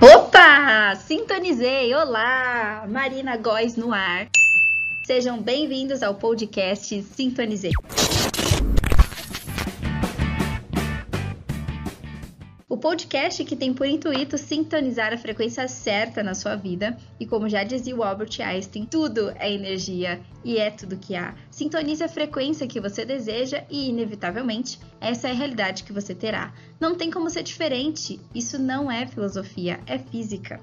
Opa! Sintonizei! Olá! Marina Góes no ar. Sejam bem-vindos ao podcast Sintonizei. O podcast que tem por intuito sintonizar a frequência certa na sua vida e como já dizia o Albert Einstein, tudo é energia e é tudo que há. Sintonize a frequência que você deseja e, inevitavelmente, essa é a realidade que você terá. Não tem como ser diferente. Isso não é filosofia, é física.